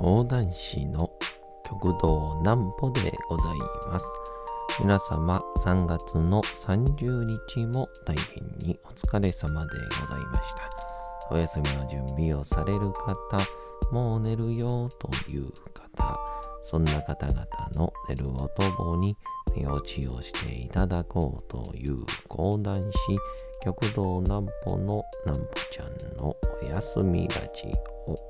講談師の極道南歩でございます。皆様3月の30日も大変にお疲れ様でございました。お休みの準備をされる方、もう寝るよという方、そんな方々の寝るおとぼに寝落ちをしていただこうという講談師、極道南歩の南歩ちゃんのお休みラジオ。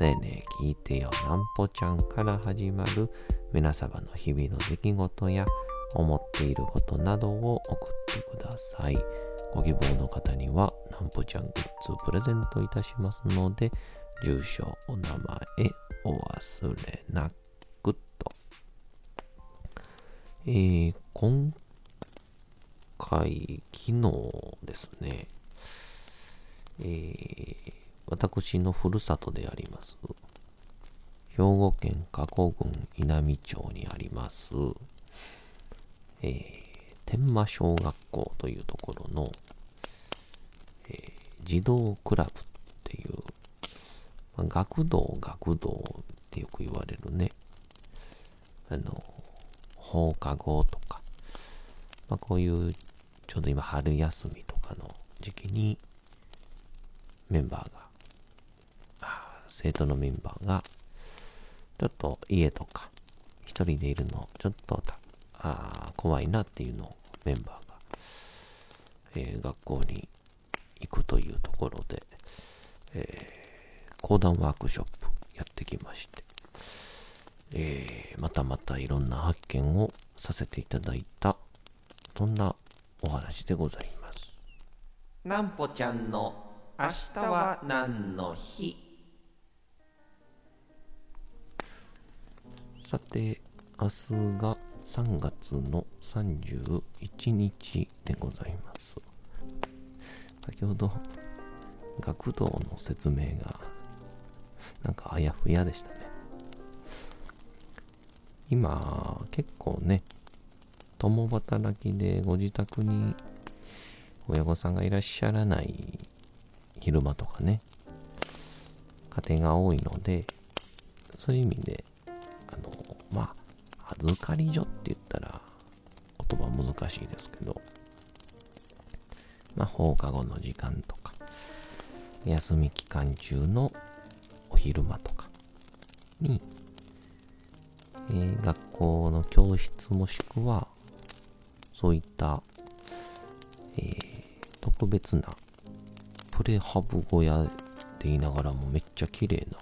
ねえねえ聞いてよなんぽちゃんから始まる皆様の日々の出来事や思っていることなどを送ってください。ご希望の方にはなんぽちゃんグッズプレゼントいたしますので、住所、お名前、お忘れなくと。えー、今回、昨日ですね、えー私のふるさとであります、兵庫県加古郡稲美町にあります、えー、天満小学校というところの、えー、児童クラブっていう、まあ、学童学童ってよく言われるね、あの、放課後とか、まあ、こういうちょうど今春休みとかの時期にメンバーが生徒のメンバーが、ちょっと家とか、一人でいるの、ちょっとあ怖いなっていうのをメンバーが、えー、学校に行くというところで、えー、講談ワークショップやってきまして、えー、またまたいろんな発見をさせていただいた、そんなお話でございます。なんぽちゃんの明日は何の日？さて、明日が3月の31日でございます。先ほど、学童の説明が、なんかあやふやでしたね。今、結構ね、共働きでご自宅に親御さんがいらっしゃらない昼間とかね、家庭が多いので、そういう意味で、預かり所って言ったら言葉難しいですけど、まあ、放課後の時間とか、休み期間中のお昼間とかに、えー、学校の教室もしくは、そういった、えー、特別なプレハブ小屋って言いながらもめっちゃ綺麗な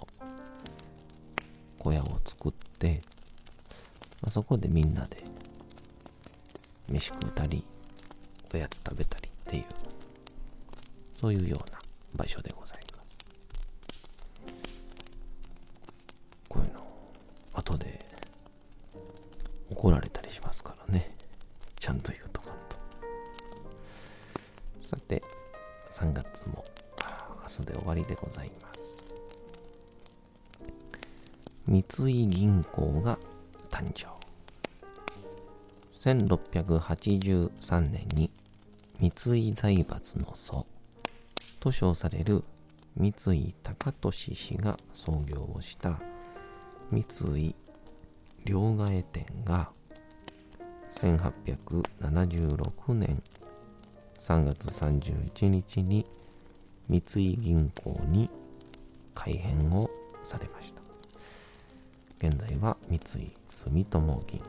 小屋を作っ、まあ、そこでみんなで飯食うたり、おやつ食べたりっていう、そういうような場所でございます。こういうの、後で怒られたりしますからね。ちゃんと言うとかんと。さて、3月も明日で終わりでございます。三井銀行が誕生1683年に三井財閥の祖と称される三井高利氏が創業をした三井両替店が1876年3月31日に三井銀行に改変をされました。現在は三井住友銀行、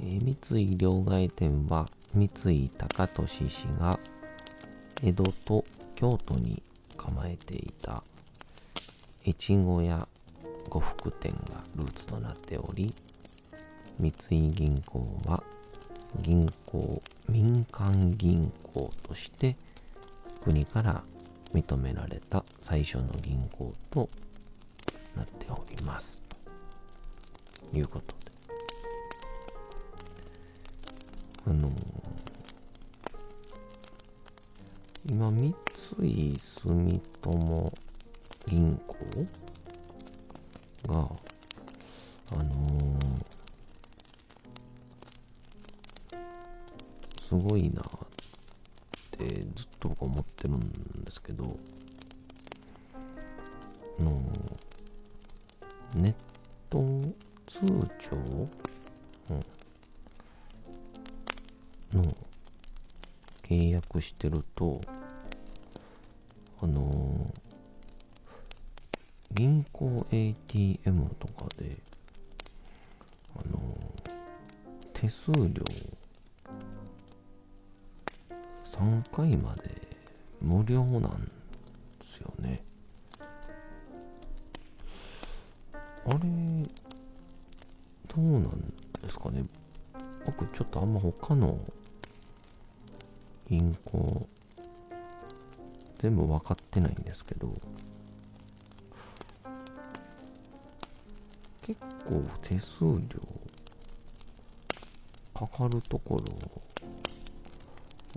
え、三井両替店は三井高利氏が江戸と京都に構えていた越後屋呉服店がルーツとなっており三井銀行は銀行民間銀行として国から認められた最初の銀行となっております。ということあのー、今、三井住友銀行が、あのー、すごいなってずっと僕思ってるんですけど、あのー、ネット通帳、うん、契約してると、あのー、銀行 ATM とかで、あのー、手数料3回まで無料なんですよね。あれ、どうなんですかね。僕ちょっとあんま他の銀行。全部分かってないんですけど。結構手数料かかるとこ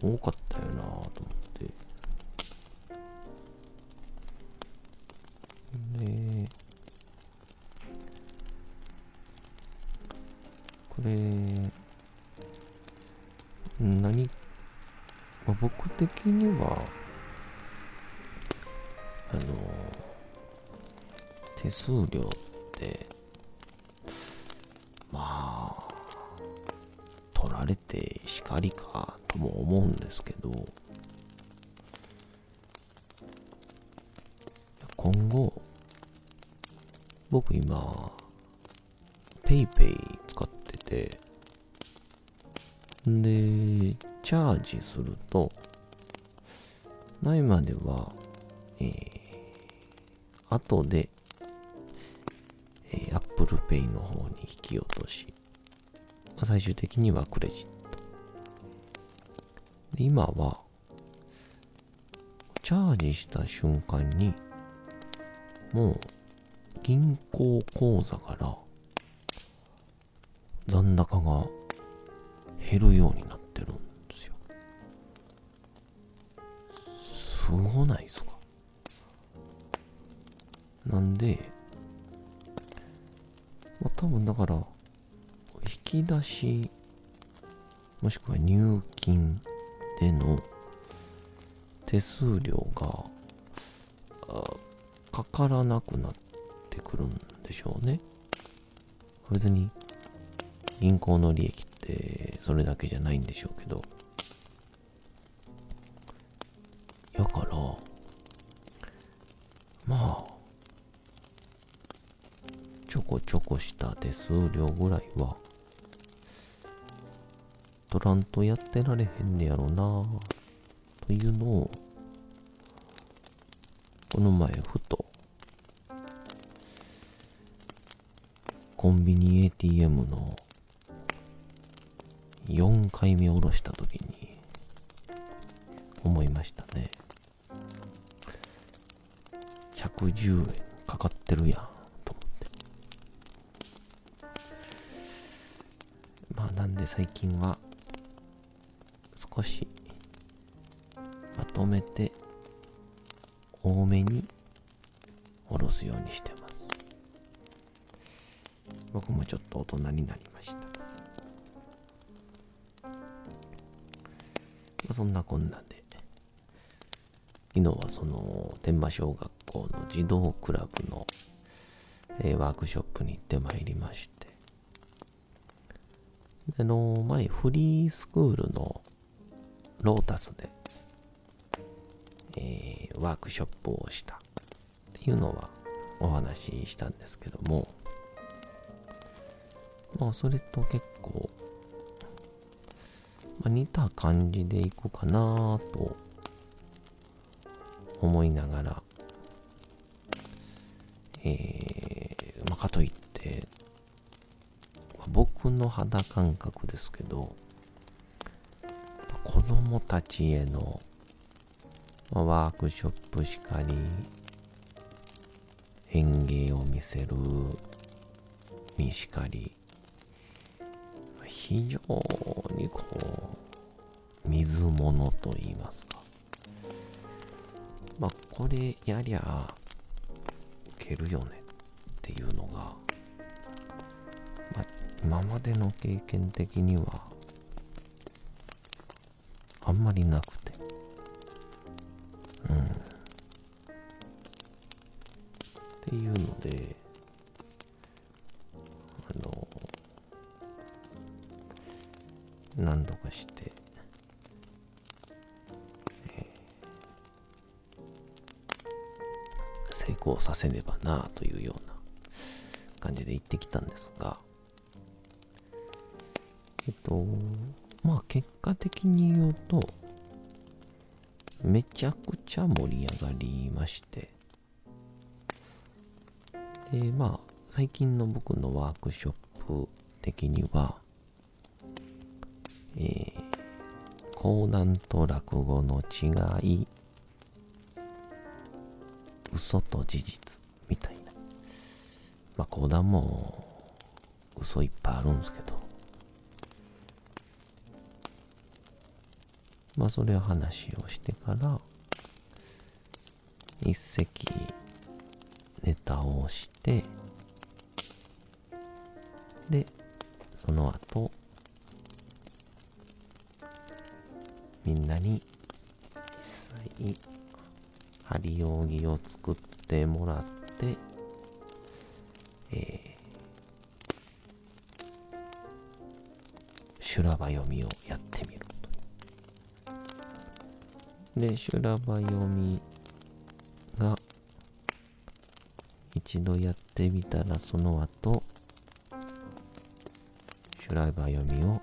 ろ多かったよなと思って。でこれ僕的にはあの手数料ってまあ取られてしかりかとも思うんですけど今後僕今 PayPay 使っててでチャージすると前まではえー、後で、えー、Apple Pay の方に引き落とし、最終的にはクレジット。今は、チャージした瞬間に、もう、銀行口座から残高が減るようになるすごないですか？なんで、まあ、多分だから、引き出し、もしくは入金での手数料がかからなくなってくるんでしょうね。別に銀行の利益ってそれだけじゃないんでしょうけど。ちょこした手数料ぐらいは、取らんとやってられへんねやろなというのを、この前ふと、コンビニ ATM の4回目下ろした時に思いましたね。110円かかってるやん。で最近は少しまとめて多めにおろすようにしてます。僕もちょっと大人になりました、まあ、そんなこんなで昨日はその天満小学校の児童クラブの、えー、ワークショップに行ってまいりましてあの、前、フリースクールのロータスで、えー、ワークショップをしたっていうのはお話ししたんですけども、まあ、それと結構、まあ、似た感じでいくかなと思いながら、えの肌感覚ですけど子供たちへの、ワークショップしかり、園芸を見せるにしかり、非常にこう、水物と言いますか。まあ、これやりゃ、受けるよねっていうのが、今までの経験的には、あんまりなくて。うん。っていうので、あの、何度かしてえ、成功させねばなというような感じで行ってきたんですが、えっと、まあ結果的に言うと、めちゃくちゃ盛り上がりまして、で、まあ、最近の僕のワークショップ的には、えー、講談と落語の違い、嘘と事実みたいな。まあ、講談も嘘いっぱいあるんですけど、まあ、それを話をしてから、一席ネタをして、で、その後、みんなに実際、針扇を作ってもらって、えー、修羅場読みをやってみる。で、修羅場読みが一度やってみたらその後、修羅場読みを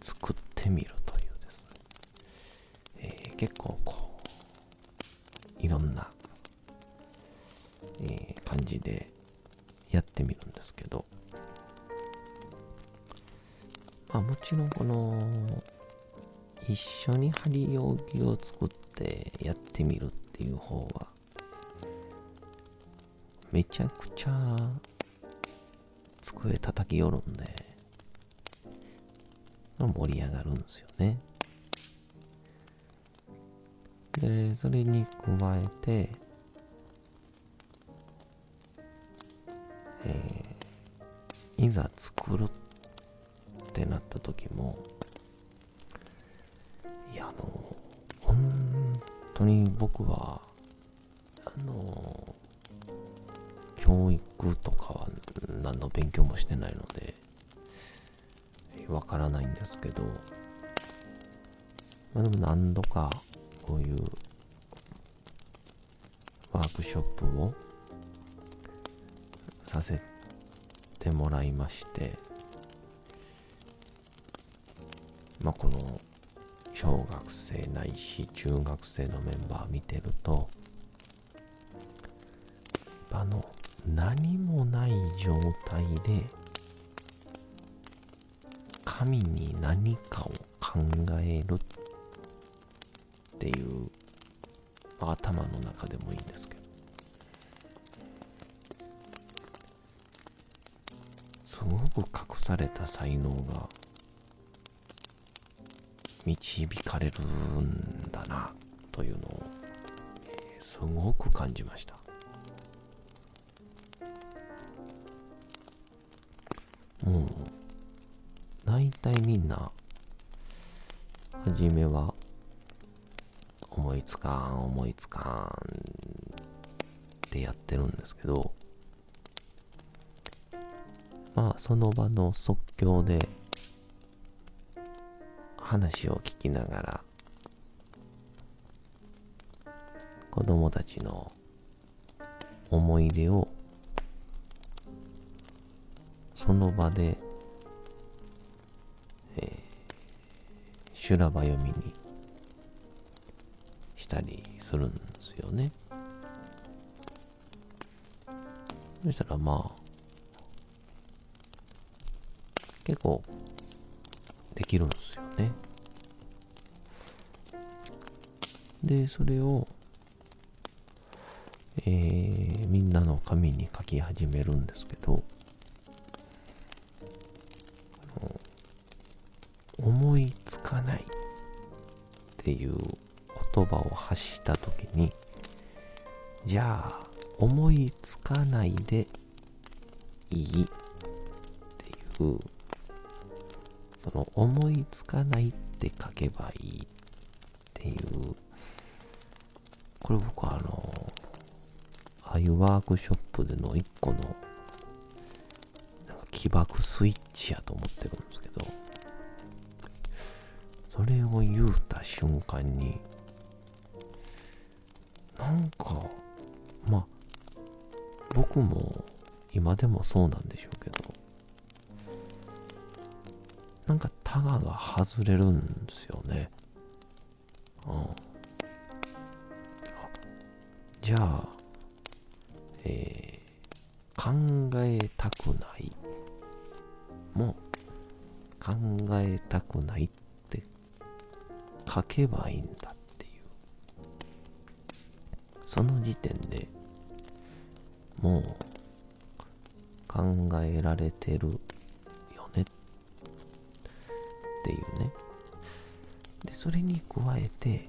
作ってみるというですね、えー、結構こう、いろんな、えー、感じでやってみるんですけど、まあもちろんこの、一緒に針扇を作ってやってみるっていう方は、めちゃくちゃ机叩きよるんで、盛り上がるんですよね。で、それに加えて、えー、いざ作るってなった時も、いや、あの、本当に僕は、あの、教育とかは何の勉強もしてないので、わからないんですけど、まあでも何度かこういうワークショップをさせてもらいまして、まあこの小学生ないし中学生のメンバー見てると、あの、何もない状態で神に何かを考えるっていう、頭の中でもいいんですけど。すごく隠された才能が導かれるんだなというのを、えー、すごく感じましたもう、大体みんな、はじめは、思いつかん、思いつかんってやってるんですけど、まあ、その場の即興で、話を聞きながら、子供たちの思い出をその場で、えー、修羅場読みにしたりするんですよね。そしたらまあ、結構できるんですよね。で、それを、えー、みんなの紙に書き始めるんですけど、思いつかないっていう言葉を発したときに、じゃあ、思いつかないでいいっていう、その思いつかないって書けばいいっていう、これ僕はあの、ああいうワークショップでの一個の、なんか起爆スイッチやと思ってるんですけど、それを言うた瞬間に、なんか、まあ、僕も今でもそうなんでしょうけど、タガが外れるんですよね。うん。じゃあ、えー、考えたくないも考えたくないって書けばいいんだっていう。その時点でもう考えられてるっていうね。で、それに加えて、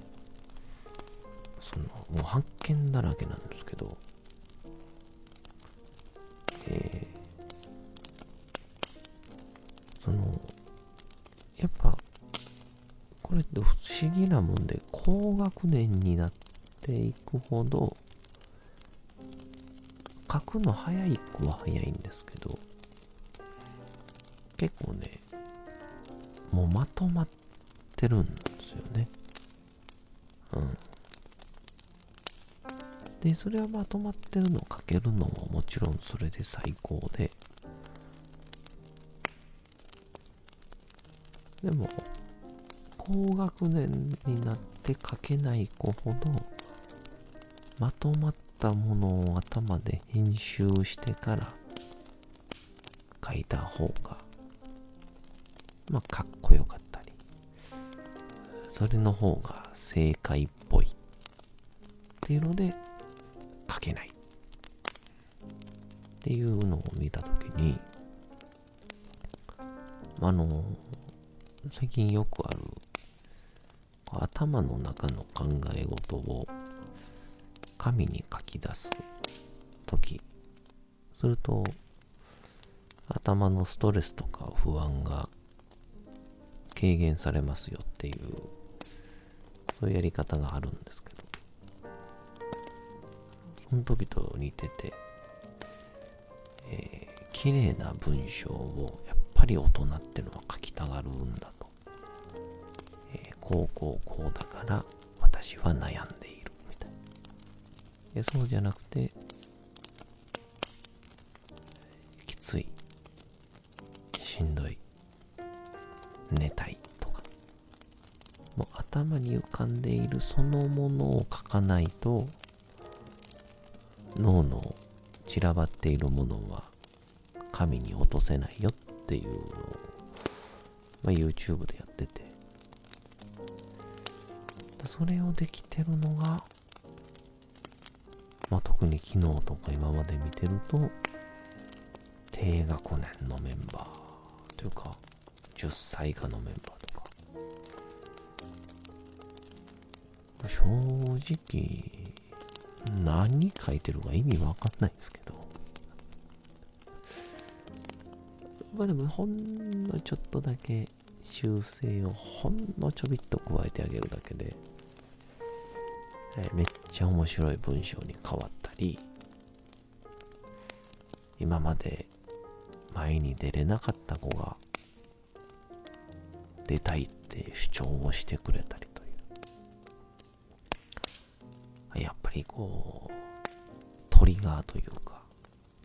その、もう発見だらけなんですけど、えー、その、やっぱ、これって不思議なもんで、高学年になっていくほど、書くの早い子は早いんですけど、結構ね、もうまとまってるんですよね。うん。で、それはまとまってるのを書けるのももちろんそれで最高で、でも、高学年になって書けない子ほど、まとまったものを頭で編集してから書いた方が、まあ、かっこよかったり、それの方が正解っぽいっていうので書けないっていうのを見たときに、あの、最近よくある頭の中の考え事を紙に書き出す時。すると頭のストレスとか不安が軽減されますよっていうそういうやり方があるんですけど。その時と似てて、えー、綺麗な文章をやっぱり大人ってのは書きたがるんだと、えー、こうこうこうだから私は悩んでいるみたいやそうじゃなくて、きつい、しんどい、寝たいとか、もう頭に浮かんでいるそのものを書かないと、脳の散らばっているものは紙に落とせないよっていうのを、まあ、YouTube でやってて、それをできてるのが、まあ、特に昨日とか今まで見てると、低学年のメンバーというか、10歳以下のメンバーとか、正直、何書いてるか意味わかんないですけど、まあでもほんのちょっとだけ修正をほんのちょびっと加えてあげるだけで、えめっちゃ面白い文章に変わったり、今まで前に出れなかった子が出たいって主張をしてくれたりという。やっぱりこう、トリガーというか、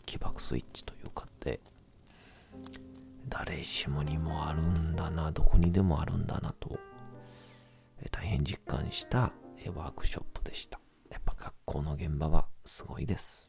起爆スイッチというかって、誰しもにもあるんだな、どこにでもあるんだなと、大変実感したワークショップでした。やっぱ学校の現場はすごいです。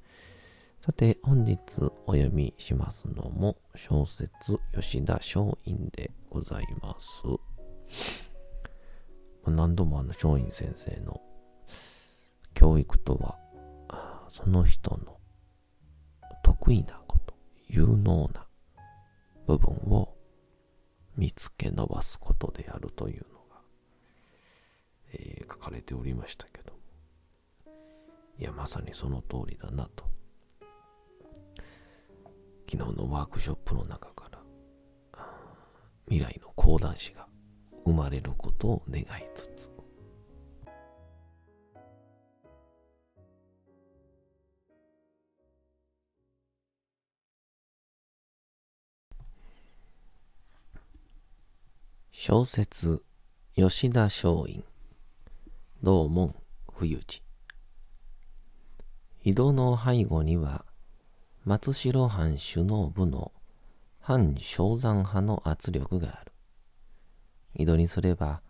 さて、本日お読みしますのも小説吉田松陰でございます。何度もあの松陰先生の教育とは、その人の得意なこと、有能な部分を見つけ伸ばすことであるというのが、えー、書かれておりましたけどいや、まさにその通りだなと。昨日のワークショップの中から、未来の講談師が生まれることを願いつつ、小説吉田松陰道門冬地井戸の背後には松代藩首脳部の反正山派の圧力がある。井戸にすれば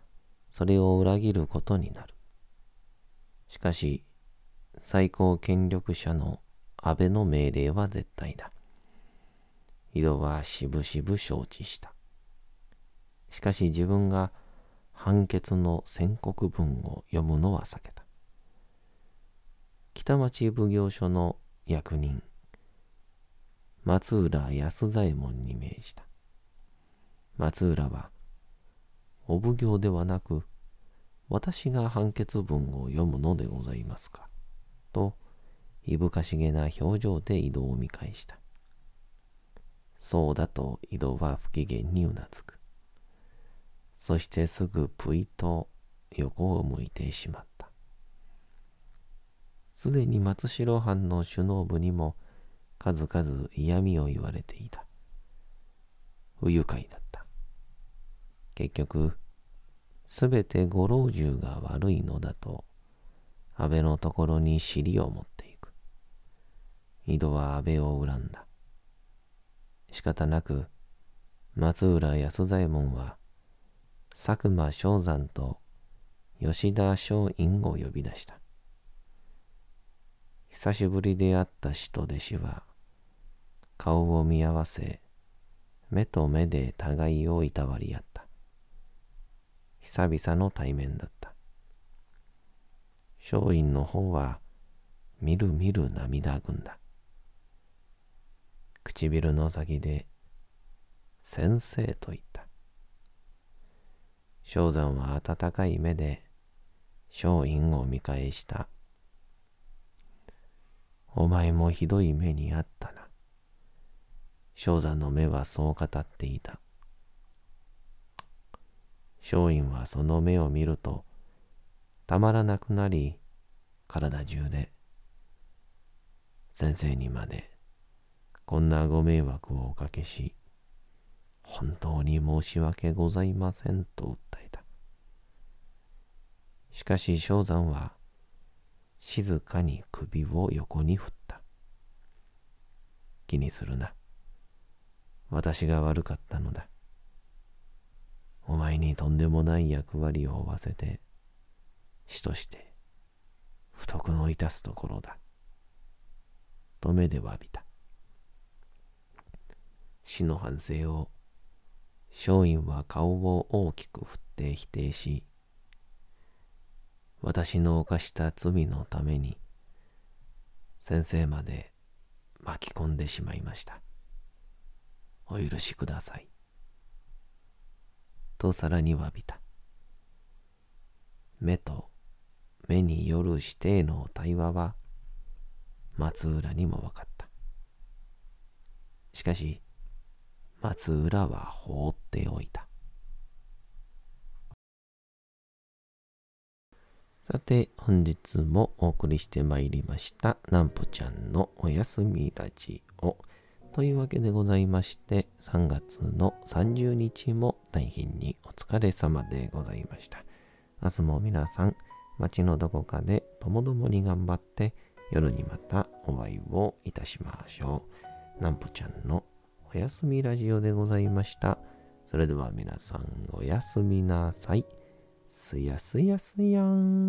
それを裏切ることになる。しかし最高権力者の安倍の命令は絶対だ。井戸はしぶしぶ承知した。しかし自分が判決の宣告文を読むのは避けた。北町奉行所の役人、松浦安左衛門に命じた。松浦は、お奉行ではなく、私が判決文を読むのでございますか。と、いぶかしげな表情で井戸を見返した。そうだと井戸は不機嫌にうなずく。そしてすぐぷいと横を向いてしまった。すでに松代藩の首脳部にも数々嫌味を言われていた。不愉快だった。結局、すべてご老中が悪いのだと、安倍のところに尻を持っていく。井戸は安倍を恨んだ。仕方なく、松浦安左衛門は、佐久間昌山と吉田松陰を呼び出した。久しぶりで会った師と弟子は、顔を見合わせ、目と目で互いをいたわり合った。久々の対面だった。松陰の方は、みるみる涙ぐんだ。唇の先で、先生と言った。正山は温かい目で松陰を見返した。お前もひどい目にあったな。正山の目はそう語っていた。松陰はその目を見ると、たまらなくなり、体中で、先生にまで、こんなご迷惑をおかけし、本当に申し訳ございませんと訴えた。しかし正山は静かに首を横に振った。気にするな。私が悪かったのだ。お前にとんでもない役割を負わせて、死として不徳の致すところだ。と目で詫びた。死の反省を松陰は顔を大きく振って否定し、私の犯した罪のために、先生まで巻き込んでしまいました。お許しください。とさらに詫びた。目と目による指定の対話は松浦にも分かった。しかし、松浦は放っておいた。さて、本日もお送りしてまいりました、なんぽちゃんのおやすみラジオ。というわけでございまして、3月の30日も大変にお疲れ様でございました。明日も皆さん、街のどこかでともどもに頑張って、夜にまたお会いをいたしましょう。なんぽちゃんのおやすみラジオでございました。それでは皆さんおやすみなさい。すやすやすやん。